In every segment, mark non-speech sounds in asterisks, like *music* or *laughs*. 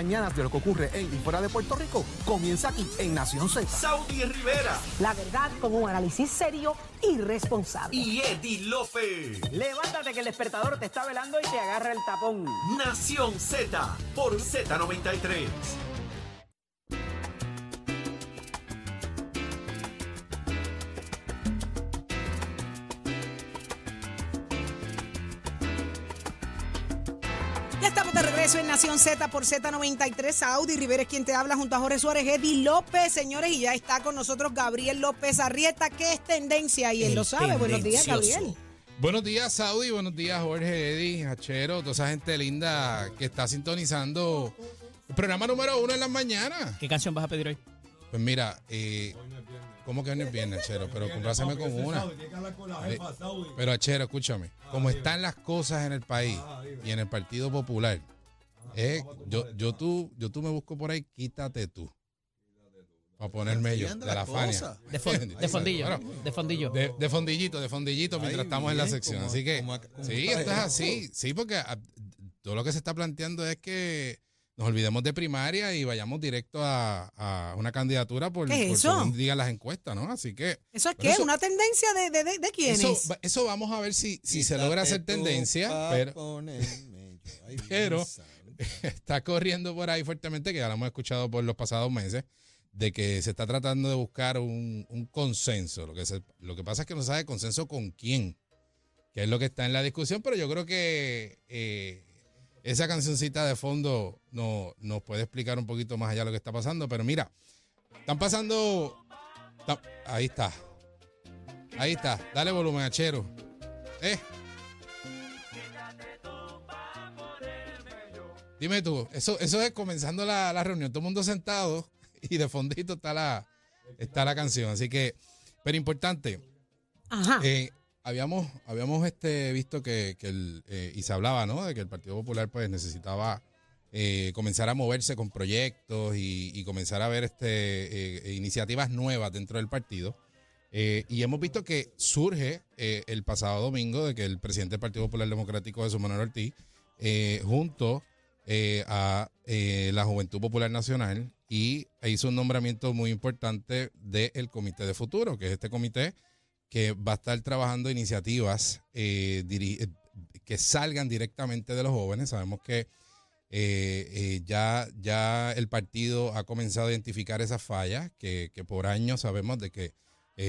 Mañanas de lo que ocurre en y fuera de Puerto Rico comienza aquí en Nación Z. Saudi Rivera La verdad con un análisis serio y responsable. y Eddie Lofe. Levántate que el despertador te está velando y te agarra el tapón. Nación Z por Z93. Regreso en Nación Z por Z93. Audi Rivera es quien te habla junto a Jorge Suárez, Eddie López, señores, y ya está con nosotros Gabriel López Arrieta, que es tendencia y él El lo sabe. Buenos días. Gabriel. Buenos días, Saudi. Buenos días, Jorge, Eddie, Hachero, toda esa gente linda que está sintonizando el programa número uno en las mañanas. ¿Qué canción vas a pedir hoy? Pues mira, eh, ¿cómo que hoy no es viernes, Hachero? Pero compláceme con una. Eh, Pero, Hachero, escúchame. Como están las cosas en el país y en el Partido Popular, eh, yo, yo, tú, yo tú me busco por ahí, quítate tú. Para ponerme yo, de la Fania. De, fon- de fondillo. Bueno, De fondillo. de, de fondillito, de fondillito mientras estamos en la sección. como- así que, como ac- como sí, esto es así. Sí, porque ah, todo lo que se está planteando es que nos olvidemos de primaria y vayamos directo a, a una candidatura por, ¿Qué es por eso? según digan las encuestas, ¿no? Así que ¿Eso es qué? eso- ¿Una tendencia de, de, de, de quiénes? eso, eso vamos a ver si, si se logra hacer tendencia, pero pero- *laughs* está corriendo por ahí fuertemente, que ya lo hemos escuchado por los pasados meses, de que se está tratando de buscar un, un consenso. Lo que, se- lo que pasa es que no sabe consenso con quién, que es lo que está en la discusión, pero yo creo que eh, esa cancioncita de fondo no, nos puede explicar un poquito más allá lo que está pasando. Pero mira, están pasando... ahí está. Ahí está. Dale volumen, achero. Eh. Dime tú, eso, eso es comenzando la, la reunión, todo el mundo sentado y de fondito está la, está la canción. Así que, pero importante, Ajá. eh, habíamos, habíamos este, visto que, que el, eh, y se hablaba, ¿no? De que el Partido Popular pues necesitaba eh, comenzar a moverse con proyectos y, y comenzar a ver este, iniciativas nuevas dentro del partido. Y hemos visto que surge el pasado domingo de que el presidente del Partido Popular Democrático, Jesús Manuel Ortiz, junto eh, a eh, la Juventud Popular Nacional y hizo un nombramiento muy importante del Comité de Futuro, que es este comité que va a estar trabajando iniciativas eh, eh, que salgan directamente de los jóvenes. Sabemos que eh, ya, ya el partido ha comenzado a identificar esas fallas, que, que por años sabemos de que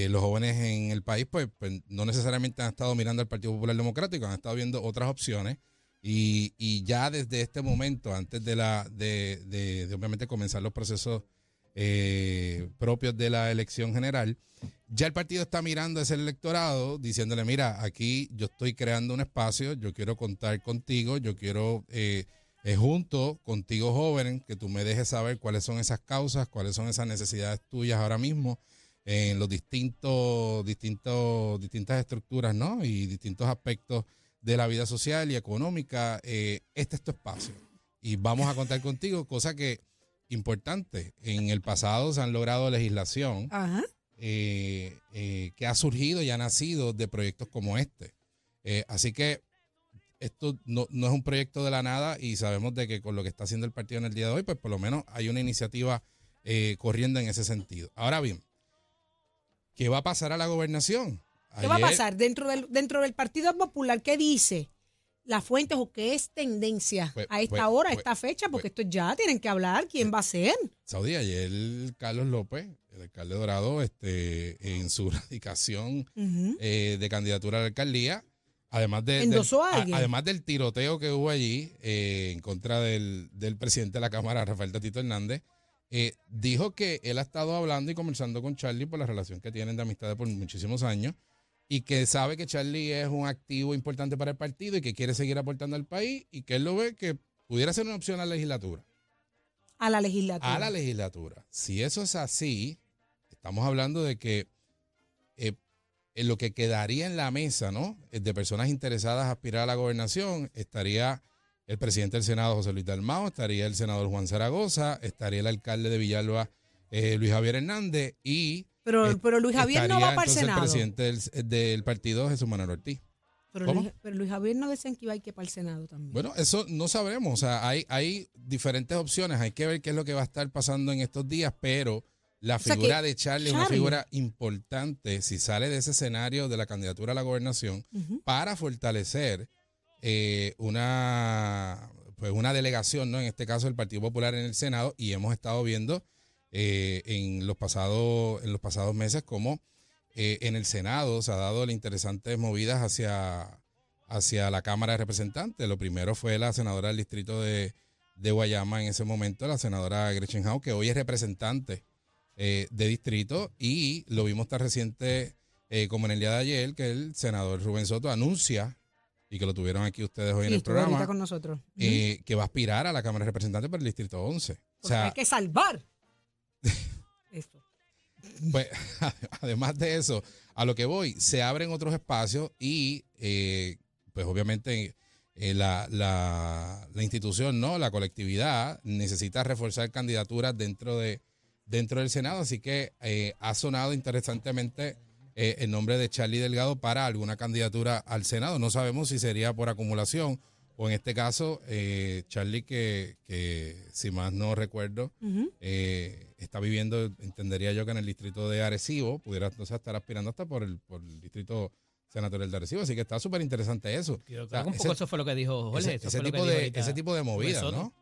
los jóvenes en el país pues, pues, no necesariamente han estado mirando al Partido Popular Democrático, han estado viendo otras opciones. Y, y ya desde este momento, antes de la de, de- obviamente comenzar los procesos eh, propios de la elección general, ya el partido está mirando a ese electorado diciéndole, mira, aquí yo estoy creando un espacio, yo quiero contar contigo, yo quiero eh, eh, junto contigo joven, que tú me dejes saber cuáles son esas causas, cuáles son esas necesidades tuyas ahora mismo en los distintos, distintos, distintas estructuras, ¿no? Y distintos aspectos de la vida social y económica. eh, este es tu espacio. Y vamos a contar contigo, cosa que importante. En el pasado se han logrado legislación Ajá. eh, eh, que ha surgido y ha nacido de proyectos como este. Así que esto no, no es un proyecto de la nada y sabemos de que con lo que está haciendo el partido en el día de hoy, pues por lo menos hay una iniciativa corriendo en ese sentido. Ahora bien, ¿qué va a pasar a la gobernación? ¿Qué va a pasar dentro del, dentro del Partido Popular? ¿Qué dice la fuente o qué es tendencia Pues- a esta pues- hora, a pues- esta fecha? Porque esto ya tienen que hablar. ¿Quién va a ser? Saudí, ayer Carlos López, el alcalde Dorado, este, en su *laughs* radicación eh, de candidatura a la alcaldía, además, de, del, además del tiroteo que hubo allí eh, en contra del, del presidente de la Cámara, Rafael Tatito Hernández, eh, dijo que él ha estado hablando y conversando con Charlie por la relación que tienen de amistad por muchísimos años y que sabe que Charlie es un activo importante para el partido y que quiere seguir aportando al país y que él lo ve que pudiera ser una opción a la legislatura. A la legislatura. A la legislatura. Si eso es así, estamos hablando de que eh, en lo que quedaría en la mesa, ¿no? Eh, De personas interesadas a aspirar a la gobernación, estaría el presidente del Senado, José Luis Dalmao, estaría el senador Juan Zaragoza, estaría el alcalde de Villalba, eh, Luis Javier Hernández, y pero, eh, pero Luis Javier no va para el Senado. el presidente del, del partido, Jesús Manuel Ortiz. Pero. Luis, pero Luis Javier no decían que iba a ir que para el Senado también. Bueno, eso no sabremos. O sea, hay, hay diferentes opciones. Hay que ver qué es lo que va a estar pasando en estos días, pero la figura de Charlie es una figura importante si sale de ese escenario de la candidatura a la gobernación para fortalecer eh, una pues una delegación, ¿no? En este caso el Partido Popular en el Senado y hemos estado viendo eh, en los pasados en los pasados meses cómo eh, en el Senado se ha dado las interesantes movidas hacia hacia la Cámara de Representantes. Lo primero fue la senadora del distrito de, de Guayama en ese momento, la senadora Gretchen Howe, que hoy es representante eh, de distrito y lo vimos tan reciente eh, como en el día de ayer que el senador Rubén Soto anuncia y que lo tuvieron aquí ustedes hoy en el programa con nosotros. Que va a aspirar a la Cámara de Representantes por el distrito 11. O sea, hay que salvar. Pues, *laughs* además de eso, a lo que voy, se abren otros espacios y, eh, pues obviamente, eh, la, la- la institución, ¿no? La colectividad necesita reforzar candidaturas dentro, de, dentro del Senado, así que eh, ha sonado interesantemente eh, el nombre de Charlie Delgado para alguna candidatura al Senado. No sabemos si sería por acumulación o en este caso, eh, Charlie, que, que si más no recuerdo, eh, está viviendo, entendería yo que en el distrito de Arecibo, pudiera entonces estar aspirando hasta por el, por el distrito senatorial de Arecibo, así que está súper interesante eso. Yo O creo sea, que un poco ese- eso fue lo que dijo Jorge. ese, tipo de, ese tipo de movidas, Soto. ¿no?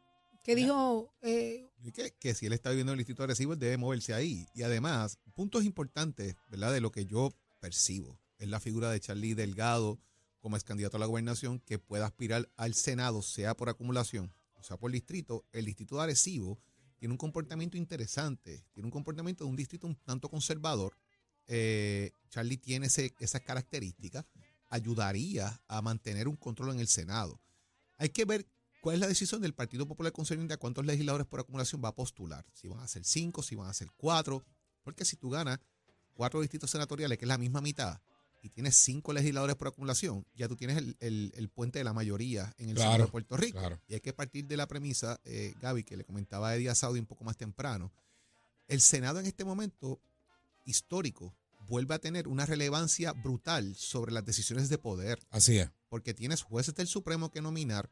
¿Qué dijo? eh, que, que si él está viviendo en el distrito de Arecibo, él debe moverse ahí. Y además, puntos importantes, ¿verdad? De lo que yo percibo. Es la figura de Charlie Delgado como ex candidato a la gobernación que pueda aspirar al Senado, sea por acumulación o sea por distrito. El distrito de Arecibo tiene un comportamiento interesante, tiene un comportamiento de un distrito un tanto conservador. Eh, Charlie tiene esas características, ayudaría a mantener un control en el Senado. Hay que ver cuál es la decisión del Partido Popular concerniente a cuántos legisladores por acumulación va a postular. Si van a ser cinco, si van a ser cuatro. Porque si tú ganas cuatro distritos senatoriales, que es la misma mitad, y tienes cinco legisladores por acumulación, ya tú tienes el, el- el puente de la mayoría en el Claro, Senado de Puerto Rico. claro. Y hay que partir de la premisa, eh, Gaby, que le comentaba a Eddie Saudi un poco más temprano. El Senado en este momento histórico vuelve a tener una relevancia brutal sobre las decisiones de poder Así es. porque tienes jueces del Supremo que nominar,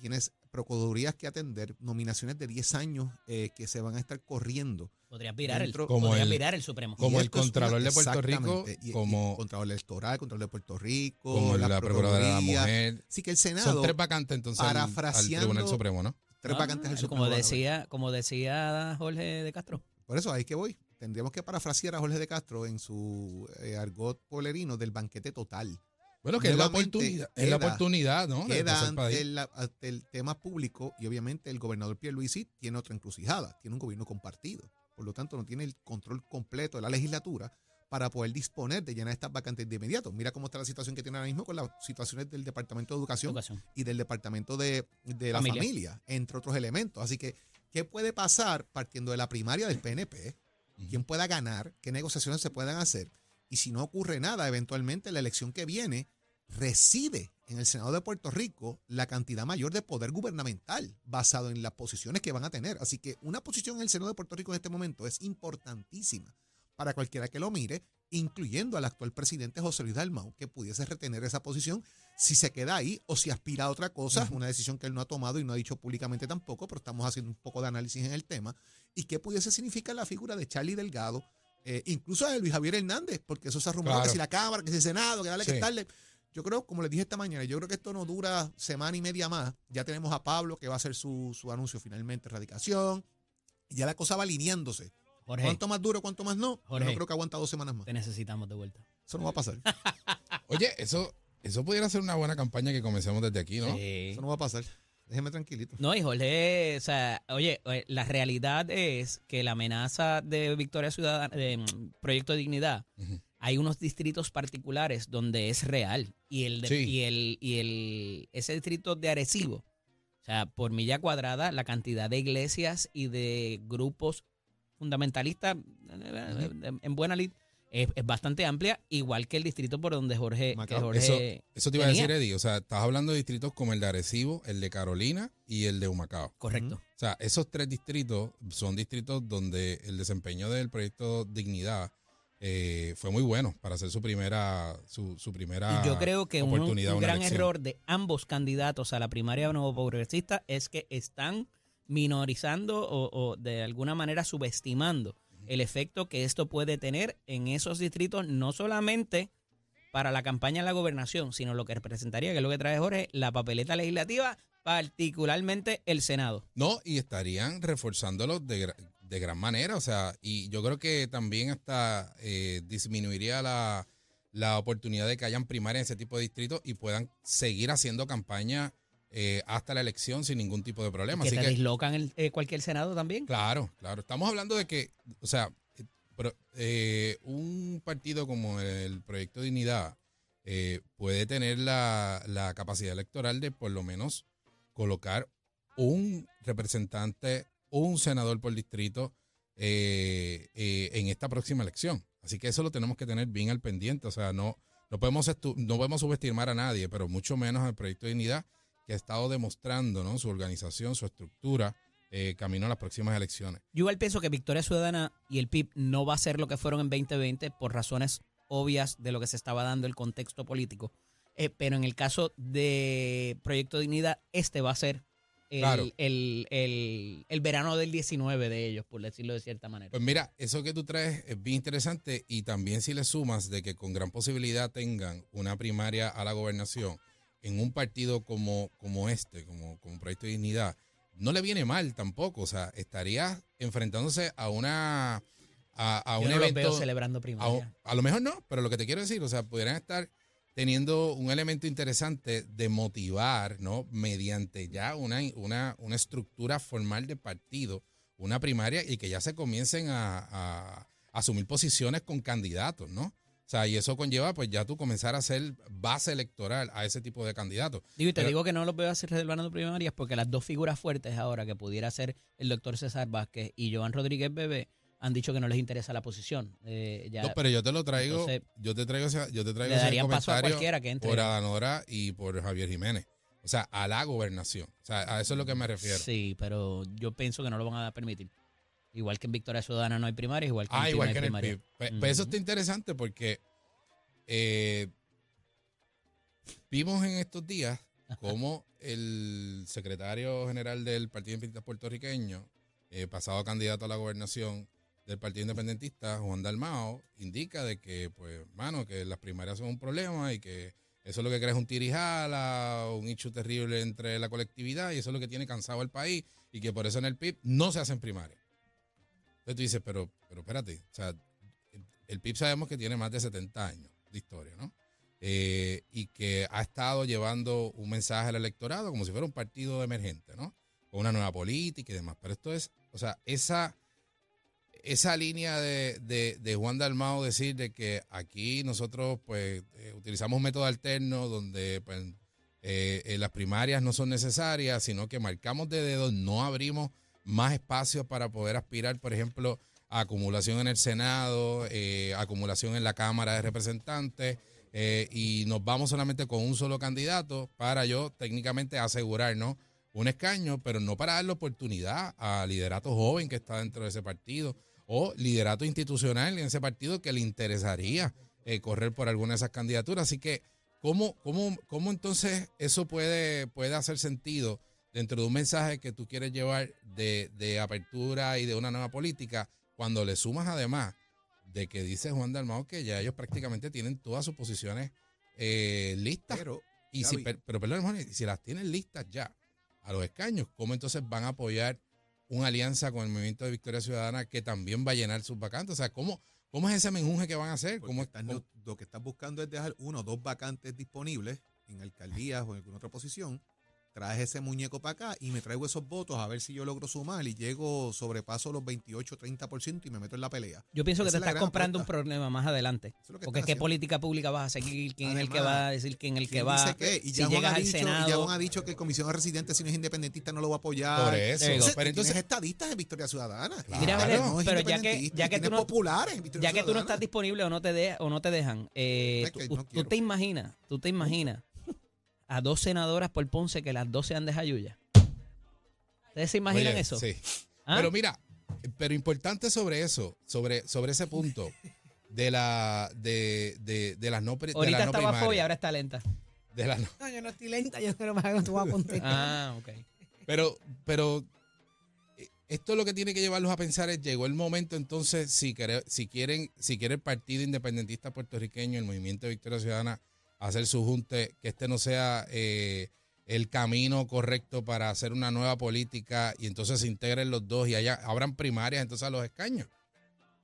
tienes procuradurías que atender, nominaciones de 10 años eh, que se van a estar corriendo. Podría aspirar, el, Como podría el- el Supremo. como el Contralor de Puerto Rico, y- como- Contralor electoral, Contralor de Puerto Rico, Como la, Procuradora de la Procuraduría. Mujer. Así que el Senado, Son tres vacantes entonces al, al parafraseando- Tribunal Supremo, ¿no? tres Ah, vacantes del Supremo. como decía, como decía Jorge de Castro. Por eso ahí que voy. Tendríamos que parafrasear a Jorge de Castro en su eh, argot polerino del banquete total. Bueno, que es la oportunidad, es la oportunidad, ¿no? Queda ante, la- ante el tema público y obviamente el gobernador Pierluisi tiene otra encrucijada, tiene un gobierno compartido. Por lo tanto, no tiene el control completo de la legislatura para poder disponer de llenar estas vacantes de inmediato. Mira cómo está la situación que tiene ahora mismo con las situaciones del Departamento de Educación, Educación. y del Departamento de, de la Familia. familia. entre otros elementos. Así que, ¿qué puede pasar partiendo de la primaria del PNP? ¿Quién pueda ganar? ¿Qué negociaciones se puedan hacer? Y si no ocurre nada, eventualmente la elección que viene reside en el Senado de Puerto Rico la cantidad mayor de poder gubernamental basado en las posiciones que van a tener. Así que una posición en el Senado de Puerto Rico en este momento es importantísima para cualquiera que lo mire, incluyendo al actual presidente José Luis Dalmau, que pudiese retener esa posición si se queda ahí o si aspira a otra cosa, una decisión que él no ha tomado y no ha dicho públicamente tampoco, pero estamos haciendo un poco de análisis en el tema, y qué pudiese significar la figura de Charlie Delgado, eh, incluso de Luis Javier Hernández, porque eso se ha rumorado Claro. que si la Cámara, que si el Senado, que dale, que Sí. darle. Yo creo, como les dije esta mañana, yo creo que esto no dura semana y media más. Ya tenemos a Pablo, que va a hacer su, su anuncio finalmente, radicación, y ya la cosa va alineándose. Jorge, ¿Cuánto más duro, cuánto más no? Yo Jorge. no creo que aguanta dos semanas más. te necesitamos de vuelta. Eso no va a pasar. *laughs* Oye, eso, eso pudiera ser una buena campaña que comencemos desde aquí, ¿no? Sí. Eso no va a pasar. Déjeme tranquilito. No, y Jorge, o sea, oye, eh, la realidad es que la amenaza de Victoria Ciudadana, de mm, Proyecto de Dignidad. Hay unos distritos particulares donde es real. Y el, de- Sí. y el, y el, ese distrito de Arecibo, o sea, por milla cuadrada, la cantidad de iglesias y de grupos fundamentalistas en buena lid es, es bastante amplia, igual que el distrito por donde Jorge, Eso, eso te iba a decir, Eddie. O sea, estás hablando de distritos como el de Arecibo, el de Carolina y el de Humacao. Correcto. O sea, esos tres distritos son distritos donde el desempeño del proyecto Dignidad eh, fue muy bueno para hacer su primera, su, su primera yo creo que un, oportunidad. un gran elección. error de ambos candidatos a la primaria nuevo progresista es que están minorizando o, o de alguna manera subestimando el efecto que esto puede tener en esos distritos, no solamente para la campaña en la gobernación, sino lo que representaría, que es lo que trae Jorge, la papeleta legislativa, particularmente el Senado. No, y estarían reforzándolo de, de gran manera. O sea, y yo creo que también hasta eh, disminuiría la, la oportunidad de que hayan primarias en ese tipo de distritos y puedan seguir haciendo campaña eh, hasta la elección sin ningún tipo de problema. que Así te que, dislocan el, eh, cualquier Senado también. claro, claro. Estamos hablando de que, o sea, eh, pero, un partido como el Proyecto Dignidad eh, puede tener la, la capacidad electoral de por lo menos colocar un representante, un senador por distrito eh, eh, en esta próxima elección. Así que eso lo tenemos que tener bien al pendiente. O sea, no, no, podemos, no podemos subestimar a nadie, pero mucho menos al Proyecto de Dignidad, que ha estado demostrando ¿no? su organización, su estructura, eh, camino a las próximas elecciones. Yo igual pienso que Victoria Ciudadana y el PIB no va a ser lo que fueron en 2020 por razones obvias de lo que se estaba dando el contexto político. Pero en el caso de Proyecto Dignidad, este va a ser el, Claro. el, el- el verano del 19 de ellos, por decirlo de cierta manera. Pues mira, eso que tú traes es bien interesante y también si le sumas de que con gran posibilidad tengan una primaria a la gobernación en un partido como, como este, como, como Proyecto de Dignidad, no le viene mal tampoco. O sea, estaría enfrentándose a una a, a Yo un no los evento. veo celebrando a, primaria. a lo mejor no, pero lo que te quiero decir, o sea, pudieran estar teniendo un elemento interesante de motivar, ¿no? Mediante ya una, una, una estructura formal de partido, una primaria, y que ya se comiencen a, a asumir posiciones con candidatos, ¿no? O sea, y eso conlleva, pues ya tú comenzar a hacer base electoral a ese tipo de candidatos. Digo, y te Pero- digo que no los veo hacer celebrando primarias porque las dos figuras fuertes ahora que pudiera ser el doctor César Vázquez y Joan Rodríguez Bebé han dicho que no les interesa la posición. Eh, ya No, pero yo te lo traigo, entonces, yo te traigo, ese- yo te traigo le ese darían paso a cualquiera que entre. por Adanora y por Javier Jiménez. O sea, a la gobernación. O sea, a eso es lo que me refiero. Sí, pero yo pienso que no lo van a permitir. Igual que en Victoria Ciudadana no hay primarias, igual que en Ah, PIB igual que en el. PIB. Pues, eso está interesante porque eh, vimos en estos días cómo el secretario general del Partido Independentista Puertorriqueño, eh, pasado candidato a la gobernación del Partido Independentista, Juan Dalmao, indica de que, pues, mano, que las primarias son un problema y que eso es lo que crea un tirijala, un hecho terrible entre la colectividad y eso es lo que tiene cansado al país y que por eso en el PIB no se hacen primarias. Entonces tú dices, pero, pero espérate, o sea, el, el PIB sabemos que tiene más de 70 años de historia, ¿no? Eh, y que ha estado llevando un mensaje al electorado como si fuera un partido emergente, ¿no? Con una nueva política y demás. Pero esto es, o sea, esa, esa línea de, de, de Juan Dalmao decir de que aquí nosotros pues eh, utilizamos un método alterno donde pues, eh, eh, las primarias no son necesarias, sino que marcamos de dedo, no abrimos más espacios para poder aspirar, por ejemplo, a acumulación en el Senado, acumulación en la Cámara de Representantes, y nos vamos solamente con un solo candidato para yo técnicamente asegurarnos un escaño, pero no para darle oportunidad a liderato joven que está dentro de ese partido o liderato institucional en ese partido que le interesaría eh, correr por alguna de esas candidaturas. Así que, ¿cómo, cómo, cómo entonces eso puede, puede hacer sentido dentro de un mensaje que tú quieres llevar de, de apertura y de una nueva política cuando le sumas además de que dice Juan Dalmao que ya ellos prácticamente tienen todas sus posiciones eh, listas? Pero, Y si, Gaby. per- pero perdón, si las tienen listas ya a los escaños, ¿cómo entonces van a apoyar una alianza con el Movimiento de Victoria Ciudadana que también va a llenar sus vacantes? O sea, ¿cómo, cómo es ese menjunje que van a hacer? ¿Cómo, lo que estás buscando es dejar uno o dos vacantes disponibles en alcaldías o en alguna otra posición. Traes ese muñeco para acá y me traigo esos votos a ver si yo logro sumar y llego, sobrepaso los 28, 30% y me meto en la pelea. Yo pienso que te es estás comprando un problema más adelante. Es Porque qué haciendo. política pública vas a seguir, quién es el que va a decir quién es el que ¿Quién va. qué? Y si ya llegas ha al dicho, y Senado. ya Juan ha dicho que el comisión de residentes, si no es independentista, no lo va a apoyar. Por eso. Entonces, Pero entonces, estadistas en Victoria Ciudadana. Claro. Mira, no pero ya que, ya que tú tienes no, populares en Victoria ya que tú no estás disponible o no te, de- o no te dejan, eh, Es que tú, no tú te imaginas, tú te imaginas a dos senadoras por Ponce que las dos sean de Jayuya. ¿Ustedes se imaginan Oye, eso? Sí. ¿Ah? Pero mira, pero importante sobre eso, sobre, sobre ese punto, de la de, de, de las no de Ahorita las no estaba fo y primarias. ahora está lenta. De no- No, yo no estoy lenta, yo creo que tú vas a contestar. Ah, ok. pero pero eh, esto lo que tiene que llevarlos a pensar es llegó el momento entonces si quiere- si quieren si quiere el Partido Independentista puertorriqueño, el Movimiento de Victoria Ciudadana hacer su junte, que este no sea eh, el camino correcto para hacer una nueva política y entonces se integren los dos y haya abran primarias entonces a los escaños.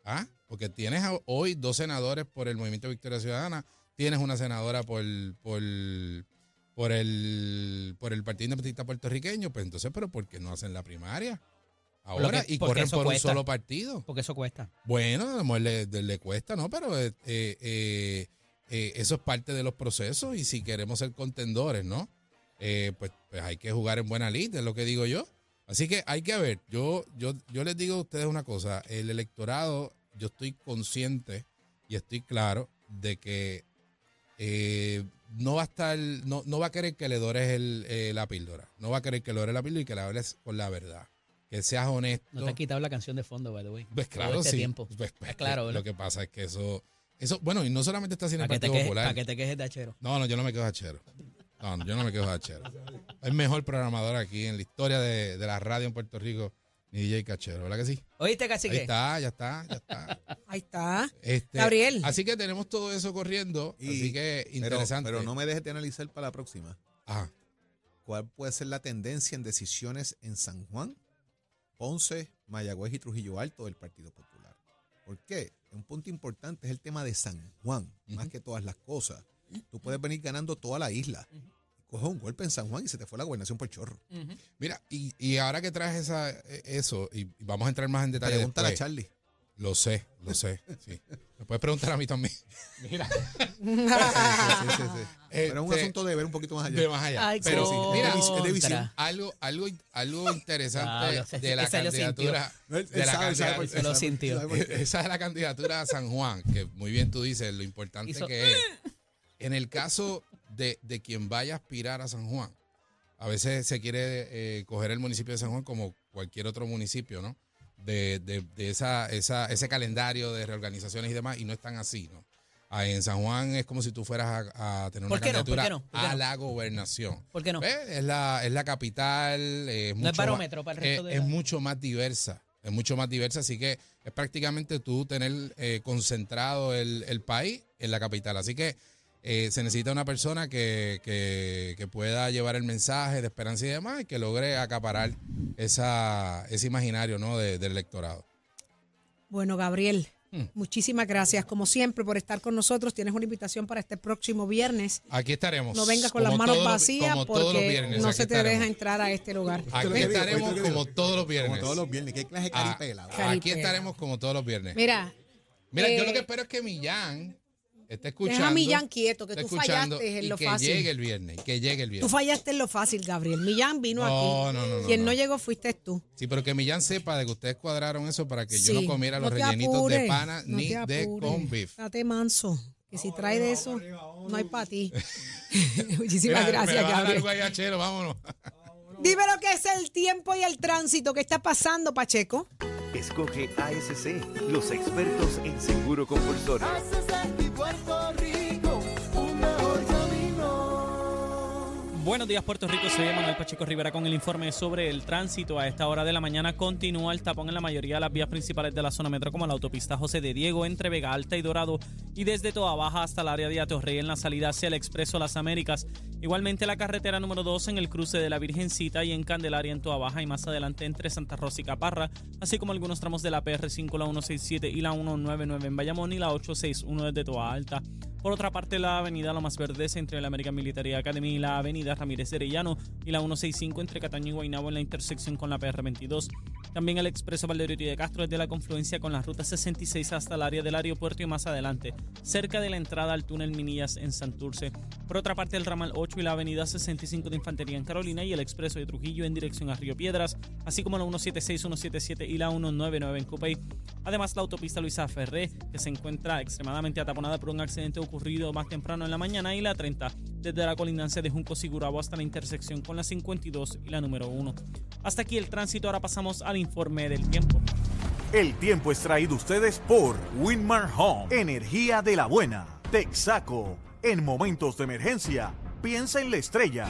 ¿Ah? Porque tienes hoy dos senadores por el Movimiento Victoria Ciudadana, tienes una senadora por, por, por el por el Partido Independentista Puertorriqueño, pues entonces, pero ¿por qué no hacen la primaria? Ahora que- y corren por cuesta. un solo partido. Porque eso cuesta. Bueno, a lo mejor le, de- le cuesta, ¿no? Pero eh, eh, eh, eso es parte de los procesos y si queremos ser contendores, ¿no? Eh, pues, pues hay que jugar en buena lid, es lo que digo yo. Así que hay que ver, yo, yo, yo les digo a ustedes una cosa, el electorado, yo estoy consciente y estoy claro de que eh, no va a estar, no, no va a querer que le dores el, eh, la píldora, no va a querer que le dores la píldora y que le hables con la verdad, que seas honesto. No te has quitado la canción de fondo, by the way. Pues claro, este sí. tiempo. Pues, pues, claro, ¿verdad? lo que pasa es que eso, eso, bueno, y no solamente está haciendo el Partido quejes, Popular. para que te quejes de achero. No, no, yo no me quedo hachero. No, no, yo no me quedo hachero. El mejor programador aquí en la historia de, de la radio en Puerto Rico, ni DJ Cachero, ¿verdad que sí? ¿Oíste, Ahí cacique? está, ya está, ya está. Ahí está. Este, Gabriel. Así que tenemos todo eso corriendo, Y- así que Pero, interesante. pero no me dejes de analizar para la próxima. Ajá. ¿Cuál puede ser la tendencia en decisiones en San Juan, Ponce, Mayagüez y Trujillo Alto del Partido Popular? ¿Por qué? Un punto importante es el tema de San Juan, más que todas las cosas. Tú puedes venir ganando toda la isla. Coge un golpe en San Juan y se te fue la gobernación por chorro. Mira, y, y ahora que traes esa, eh, eso, y vamos a entrar más en detalle Pregúntale a. Charlie. Lo sé, lo sé, sí. *laughs* Me puedes preguntar a mí también. Mira, Sí, sí, sí, sí. Pero es un Este, asunto de ver un poquito más allá. de más allá. Ay, pero contra. mira, es de visión. algo, algo, algo interesante de la lo candidatura. Él- de la sabe, él sabe candidatura- por qué, Se lo sabe por qué, sintió. sabe por qué. Esa es la candidatura a San Juan, que muy bien tú dices lo importante Hizo- que es. En el caso de, de quien vaya a aspirar a San Juan, a veces se quiere eh, coger el municipio de San Juan como cualquier otro municipio, ¿no? De, de- de esa, esa, ese calendario de reorganizaciones y demás, y no es tan así, ¿no? Ah, En San Juan es como si tú fueras a, a tener ¿Por una no? ¿Por candidatura qué no? ¿Por qué a no? la gobernación. ¿Por qué no? ¿Ves? Es la, es la capital. eh, No es mucho barómetro más- para el resto eh, de Es la- mucho más diversa. Es mucho más diversa, así que es prácticamente tú tener eh, concentrado el, el país en la capital. Así que eh, se necesita una persona que, que- que pueda llevar el mensaje de esperanza y demás y que logre acaparar esa, ese imaginario ¿no? de- del electorado. Bueno, Gabriel, Hmm. muchísimas gracias, como siempre, por estar con nosotros. Tienes una invitación para este próximo viernes. Aquí estaremos. No vengas con como las manos todos los- vacías como todos los porque viernes, no se te estaremos. deja entrar a este lugar. Aquí estaremos como digo. todos los viernes. Como todos los viernes. ¿Qué clase de Ah, caripela? Aquí estaremos como todos los viernes. Mira, Mira, yo eh, lo que espero es que Millán esté escuchando. deja a Millán quieto, que tú escuchando fallaste en y lo que fácil. llegue el viernes, que llegue el Tú viernes. fallaste en lo fácil, Gabriel. Millán vino No, aquí. no, no, no, Quien no. no. llegó fuiste tú. Sí, pero que Millán sepa de que ustedes cuadraron eso para que yo no comiera los rellenitos de pana no ni de con beef. Date manso, que si trae de eso, no hay para ti. *laughs* Muchísimas Mira, gracias, me va a dar Gabriel. algo ahí, Achero, vámonos. *laughs* Dime lo que es el tiempo y el tránsito. ¿Qué está pasando, Pacheco? Escoge ASC, los expertos en seguro compulsorio. Buenos días Puerto Rico, soy Manuel Pacheco Rivera con el informe sobre el tránsito. A esta hora de la mañana continúa el tapón en la mayoría de las vías principales de la zona metro como la autopista José de Diego entre Vega Alta y Dorado y desde Toa Baja hasta el área de Atorrey en la salida hacia el Expreso Las Américas. Igualmente la carretera número 2 en el cruce de la Virgencita y en Candelaria en Toa Baja y más adelante entre Santa Rosa y Caparra, así como algunos tramos de la PR5, la 167 y la 199 en Bayamón y la 861 desde Toa Alta. Por otra parte, la avenida Lomas Verdes entre la American Military Academy y la avenida Ramírez Arellano y la 165 entre Cataño y Guaynabo en la intersección con la PR22. También el expreso Valderio de Castro desde la confluencia con la ruta 66 hasta el área del aeropuerto y más adelante, cerca de la entrada al túnel Minillas en Santurce. Por otra parte, el ramal 8 y la avenida 65 de Infantería en Carolina y el expreso de Trujillo en dirección a Río Piedras, así como la 176, 177 y la 199 en Cupey. Además, la autopista Luisa Ferré, que se encuentra extremadamente ataponada por un accidente ocurrido más temprano en la mañana, y la 30, desde la colindancia de Junco Sigurabo hasta la intersección con la 52 y la número 1. Hasta aquí el tránsito, ahora pasamos al informe del tiempo. El tiempo es traído ustedes por Winmar Home, energía de la buena. Texaco, en momentos de emergencia, piensa en la estrella.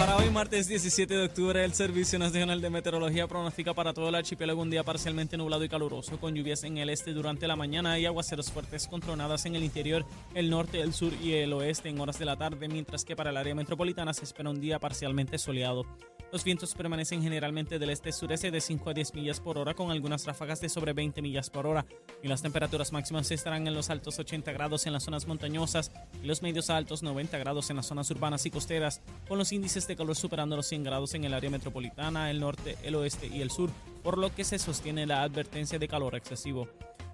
Para hoy, martes 17 de octubre, el Servicio Nacional de Meteorología pronostica para todo el archipiélago un día parcialmente nublado y caluroso, con lluvias en el este durante la mañana y aguaceros fuertes con tronadas en el interior, el norte, el sur y el oeste en horas de la tarde, mientras que para el área metropolitana se espera un día parcialmente soleado. Los vientos permanecen generalmente del este-sureste de 5 a 10 millas por hora, con algunas ráfagas de sobre 20 millas por hora. Y las temperaturas máximas estarán en los altos 80 grados en las zonas montañosas y los medios altos 90 grados en las zonas urbanas y costeras, con los índices de calor superando los 100 grados en el área metropolitana, el norte, el oeste y el sur, por lo que se sostiene la advertencia de calor excesivo.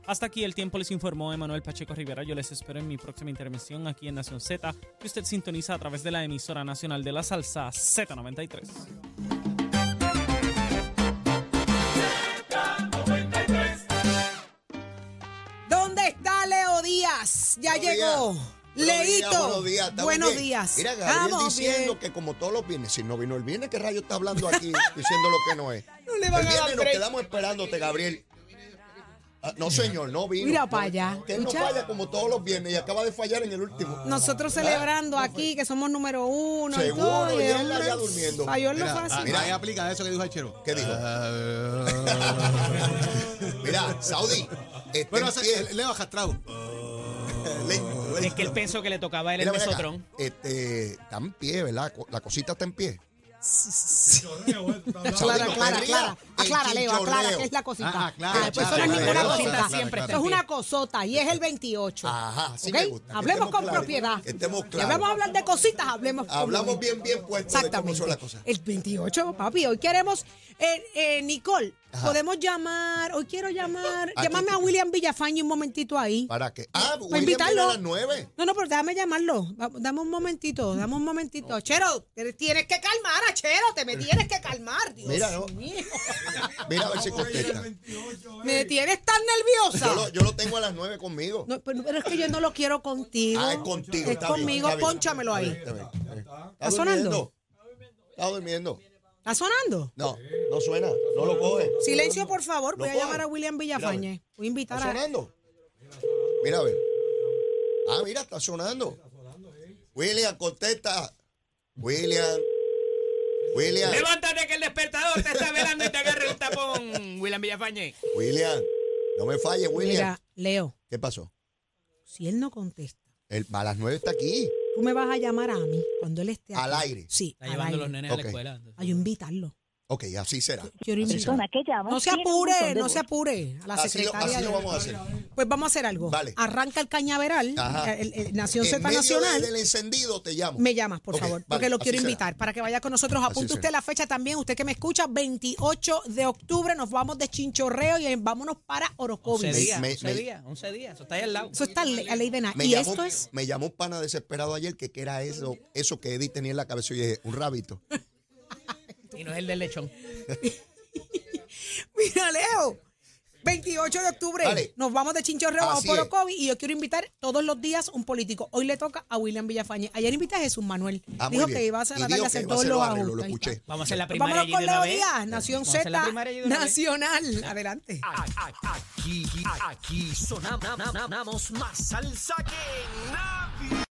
Hasta aquí el tiempo les informó Emanuel Pacheco Rivera. Yo les espero en mi próxima intervención aquí en Nación Z, que usted sintoniza a través de la emisora nacional de la salsa Z93. ¿Dónde está Leo Díaz? Ya Buenos llegó. días. Leito. Buenos días, Buenos bien. días. Mira, Gabriel Estamos diciendo bien. que como todos los viernes, si no vino el viernes, ¿qué rayo está hablando aquí *laughs* diciendo lo que no es? No le van el a dar viernes nos break. quedamos esperándote, Gabriel. Ah, no, señor, no vino. Mira No, pa' allá. Que él no Escucha. falla como todos los viernes y acaba de fallar en el último. Nosotros celebrando aquí que somos número uno. y Seguro, todo, y él hombre, allá durmiendo. Falló en lo Mira, fácil. mira, ahí aplica eso que dijo el chero. ¿Qué dijo? Mira, Saudi. Está Bueno. Leo Castrado. Lento, *laughs* Es que el peso que le tocaba a él Mira, el ven acá. mesotrón. Este, está en pie, ¿verdad? La cosita está en pie. Aclara, aclara, aclara, aclara, Leo, aclara, que es la cosita. Ah, aclara, pues eso no es ninguna cosita. siempre Eso es una cosota y es el 28. Ajá, sí Hablemos con propiedad. Estemos claros. vamos a hablar de cositas, hablemos Hablamos bien, bien puestos de cómo Exactamente. son las cosas. El 28, papi. Hoy queremos, eh, eh, Nicole, Ajá. podemos llamar, hoy quiero llamar, ¿A llámame a William Villafañe un momentito ahí. ¿Para qué? Ah, Para William invitarlo. a las nueve. No, no, pero déjame llamarlo. Dame un momentito, dame un momentito. Chero, te tienes que calmar, a Chero, te me tienes que calmar, Dios Mira, no. mío. *laughs* Mira a ver si contesta. Me tienes tan nerviosa. Yo lo, yo lo tengo a las nueve conmigo. No, pero, pero es que yo no lo quiero contigo. Ah, es contigo. Es está bien, conmigo, está bien. pónchamelo ahí. Está bien, está. ¿Está sonando? durmiendo? Está durmiendo. ¿Está sonando? No, no suena. No lo coge. Silencio, por favor. Voy a llamar a William Villafañe. Voy a invitar ¿Está a. sonando? Mira a ver. Ah, mira, está sonando. William, contesta. William. William. Levántate que el despertador te está velando y te agarra el tapón, William Villafañe. William. No me falles, William. Mira, Leo, ¿Qué pasó? si él no contesta, El, a las nueve está aquí. Tú me vas a llamar a mí cuando él esté Al aquí. aire. Sí, Está al llevando aire. los nenes Ok. a la escuela. A yo invitarlo. Ok, así será. Quiero Así será. que llama No se apure, no voz. se apure. A la Así lo, secretaria. así lo vamos a hacer. Pues vamos a hacer algo. Vale. Arranca el cañaveral, Ajá. el, el Nación En Z Nacional. de- del encendido te llamo. Me llamas, por favor, vale, porque lo así quiero será. invitar para que vaya con nosotros. Apunte será. usted la fecha también, usted que me escucha, 28 de octubre nos vamos de chinchorreo y vámonos para 11 Orocovis. días, me- 11 me- días, 11 días. Eso está ahí al lado. Eso está a ley de nada. Me Y llamó, esto es, me llamó un pana desesperado ayer que, que era eso, eso que Eddie tenía en la cabeza y yo dije, un rabito. Y no es el del lechón. *laughs* mira Leo, 28 de octubre Dale. nos vamos de chinchorreo, es. Orocovis y yo quiero invitar todos los días un político. Hoy le toca a William Villafañe. Ayer invité a Jesús Manuel. Ah, Dijo que iba a Y tratar dijo de que hacer a todos hacer los ajustes. lo escuché. Vamos a hacer la primaria vámonos con Leo. Díaz, Nación a hacer la Z. Nacional. Adelante. Aquí, aquí sonamos más salsa que nadie.